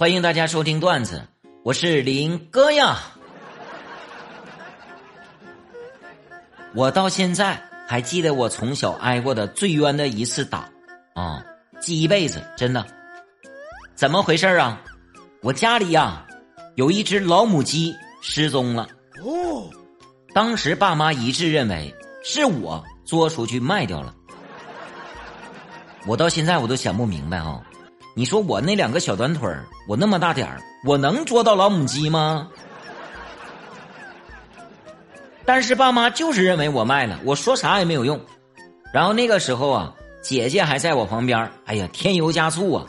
欢迎大家收听段子，我是林哥呀。我到现在还记得我从小挨过的最冤的一次打，啊，记一辈子，真的。怎么回事啊？我家里呀有一只老母鸡失踪了。哦，当时爸妈一致认为是我捉出去卖掉了。我到现在我都想不明白啊！你说我那两个小短腿，我那么大点儿，我能捉到老母鸡吗？但是爸妈就是认为我卖了，我说啥也没有用。然后那个时候啊，姐姐还在我旁边，哎呀，添油加醋啊。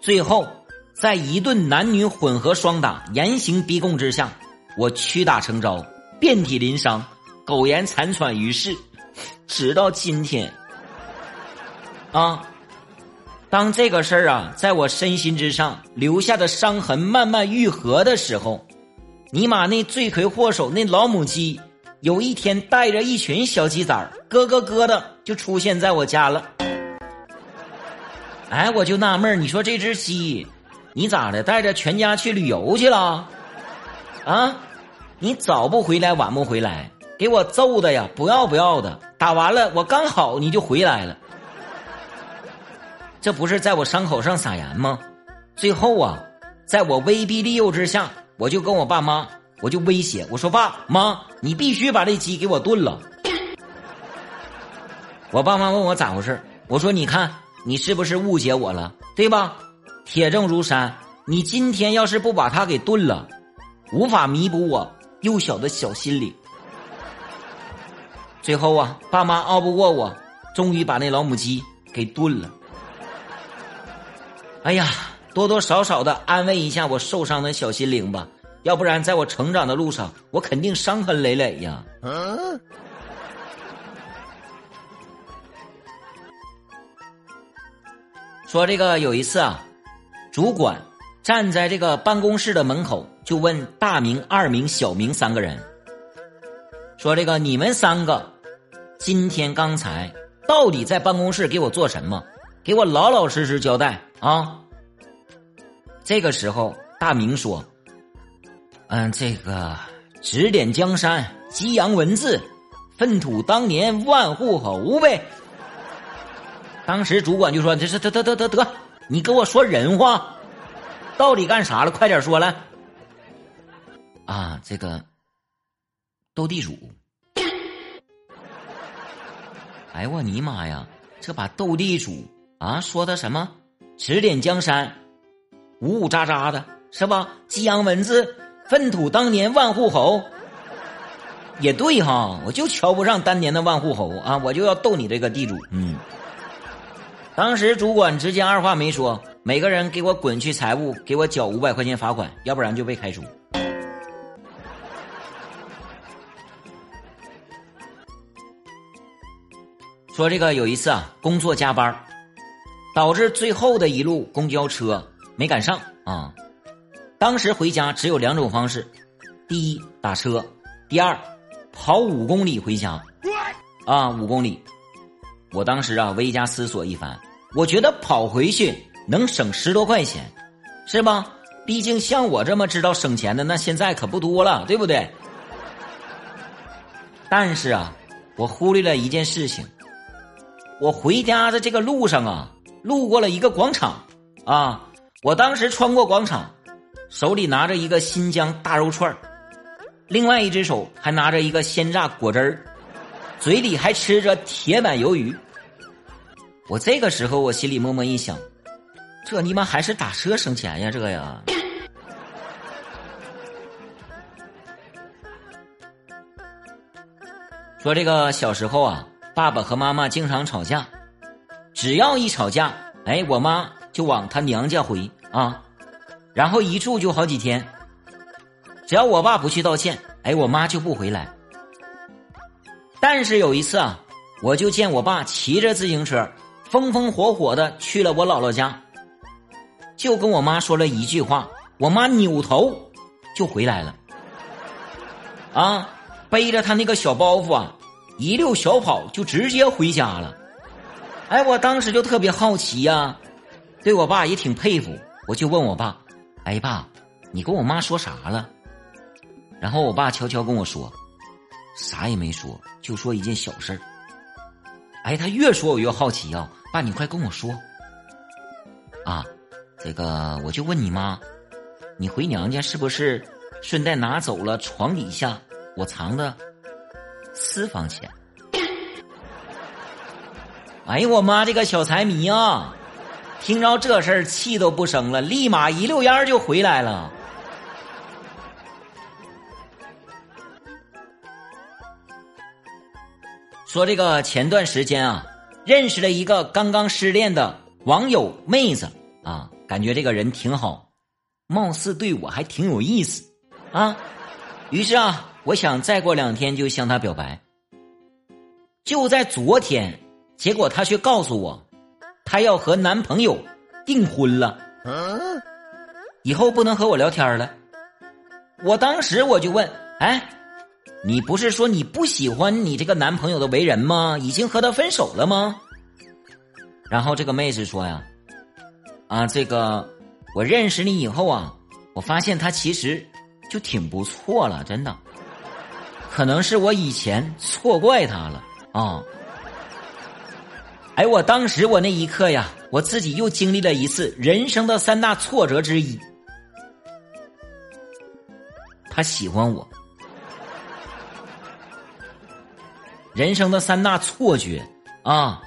最后，在一顿男女混合双打、严刑逼供之下，我屈打成招，遍体鳞伤，苟延残喘于世，直到今天。啊！当这个事儿啊，在我身心之上留下的伤痕慢慢愈合的时候，尼玛那罪魁祸首那老母鸡，有一天带着一群小鸡崽儿咯咯咯的就出现在我家了。哎，我就纳闷你说这只鸡，你咋的？带着全家去旅游去了？啊？你早不回来，晚不回来，给我揍的呀！不要不要的，打完了我刚好你就回来了。这不是在我伤口上撒盐吗？最后啊，在我威逼利诱之下，我就跟我爸妈，我就威胁我说：“爸妈，你必须把这鸡给我炖了。”我爸妈问我咋回事我说：“你看，你是不是误解我了，对吧？铁证如山，你今天要是不把它给炖了，无法弥补我幼小的小心灵。”最后啊，爸妈拗不过我，终于把那老母鸡给炖了。哎呀，多多少少的安慰一下我受伤的小心灵吧，要不然在我成长的路上，我肯定伤痕累累呀。说这个有一次啊，主管站在这个办公室的门口，就问大明、二明、小明三个人，说这个你们三个今天刚才到底在办公室给我做什么？给我老老实实交代。啊，这个时候大明说：“嗯，这个指点江山，激扬文字，粪土当年万户侯呗。”当时主管就说：“这是得得得得得，你跟我说人话，到底干啥了？快点说来。”啊，这个斗地主。哎我尼玛呀，这把斗地主啊说的什么？指点江山，呜呜喳喳的是吧？激扬文字，粪土当年万户侯，也对哈，我就瞧不上当年的万户侯啊！我就要斗你这个地主。嗯，当时主管直接二话没说，每个人给我滚去财务，给我缴五百块钱罚款，要不然就被开除。说这个有一次啊，工作加班。导致最后的一路公交车没赶上啊！当时回家只有两种方式：第一打车，第二跑五公里回家。啊，五公里！我当时啊微加思索一番，我觉得跑回去能省十多块钱，是吧？毕竟像我这么知道省钱的，那现在可不多了，对不对？但是啊，我忽略了一件事情，我回家的这个路上啊。路过了一个广场，啊！我当时穿过广场，手里拿着一个新疆大肉串另外一只手还拿着一个鲜榨果汁儿，嘴里还吃着铁板鱿鱼。我这个时候我心里默默一想，这尼玛还是打车省钱呀，这个呀！说这个小时候啊，爸爸和妈妈经常吵架。只要一吵架，哎，我妈就往她娘家回啊，然后一住就好几天。只要我爸不去道歉，哎，我妈就不回来。但是有一次啊，我就见我爸骑着自行车，风风火火的去了我姥姥家，就跟我妈说了一句话，我妈扭头就回来了，啊，背着他那个小包袱啊，一溜小跑就直接回家了。哎，我当时就特别好奇呀，对我爸也挺佩服，我就问我爸：“哎爸，你跟我妈说啥了？”然后我爸悄悄跟我说：“啥也没说，就说一件小事儿。”哎，他越说我越好奇啊！爸，你快跟我说。啊，这个我就问你妈，你回娘家是不是顺带拿走了床底下我藏的私房钱？哎呀，我妈这个小财迷啊，听着这事儿气都不生了，立马一溜烟就回来了。说这个前段时间啊，认识了一个刚刚失恋的网友妹子啊，感觉这个人挺好，貌似对我还挺有意思啊。于是啊，我想再过两天就向她表白。就在昨天，结果她却告诉我，她要和男朋友订婚了，以后不能和我聊天了。我当时我就问，哎。你不是说你不喜欢你这个男朋友的为人吗？已经和他分手了吗？然后这个妹子说呀，啊，这个我认识你以后啊，我发现他其实就挺不错了，真的，可能是我以前错怪他了啊。哎，我当时我那一刻呀，我自己又经历了一次人生的三大挫折之一，他喜欢我。人生的三大错觉啊！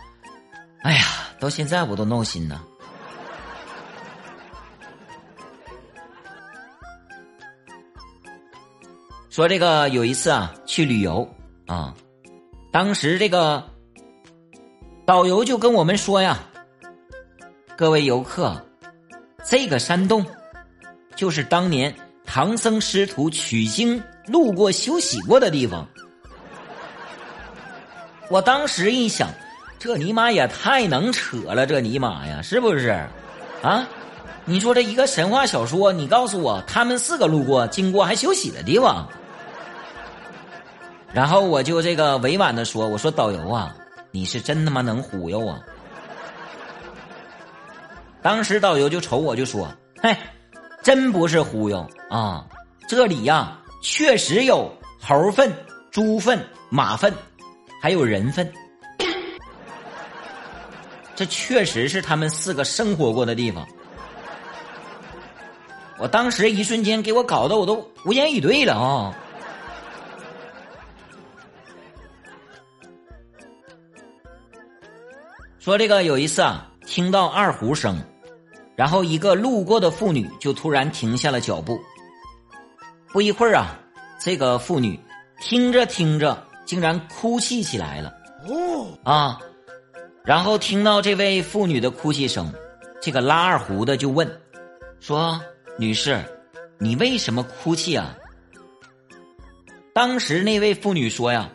哎呀，到现在我都闹心呢。说这个有一次啊，去旅游啊，当时这个导游就跟我们说呀：“各位游客，这个山洞就是当年唐僧师徒取经路过休息过的地方。”我当时一想，这尼玛也太能扯了，这尼玛呀，是不是？啊，你说这一个神话小说，你告诉我他们四个路过、经过还休息的地方，然后我就这个委婉的说：“我说导游啊，你是真他妈能忽悠啊！”当时导游就瞅我就说：“嘿，真不是忽悠啊，这里呀确实有猴粪、猪粪、马粪。”还有人粪，这确实是他们四个生活过的地方。我当时一瞬间给我搞得我都无言以对了啊！说这个有一次啊，听到二胡声，然后一个路过的妇女就突然停下了脚步。不一会儿啊，这个妇女听着听着。竟然哭泣起来了哦啊！然后听到这位妇女的哭泣声，这个拉二胡的就问说：“女士，你为什么哭泣啊？”当时那位妇女说呀：“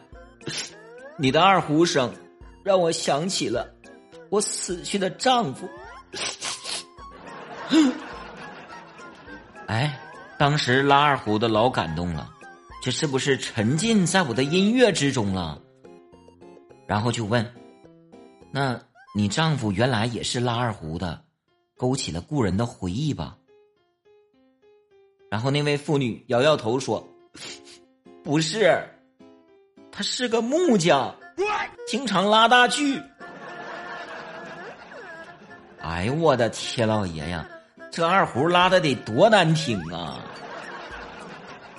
你的二胡声让我想起了我死去的丈夫。”哎，当时拉二胡的老感动了。这是不是沉浸在我的音乐之中了？然后就问：“那你丈夫原来也是拉二胡的，勾起了故人的回忆吧？”然后那位妇女摇摇头说：“不是，他是个木匠，经常拉大锯。”哎呦我的天老爷呀，这二胡拉的得多难听啊！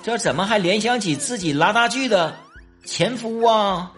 这怎么还联想起自己拉大锯的前夫啊？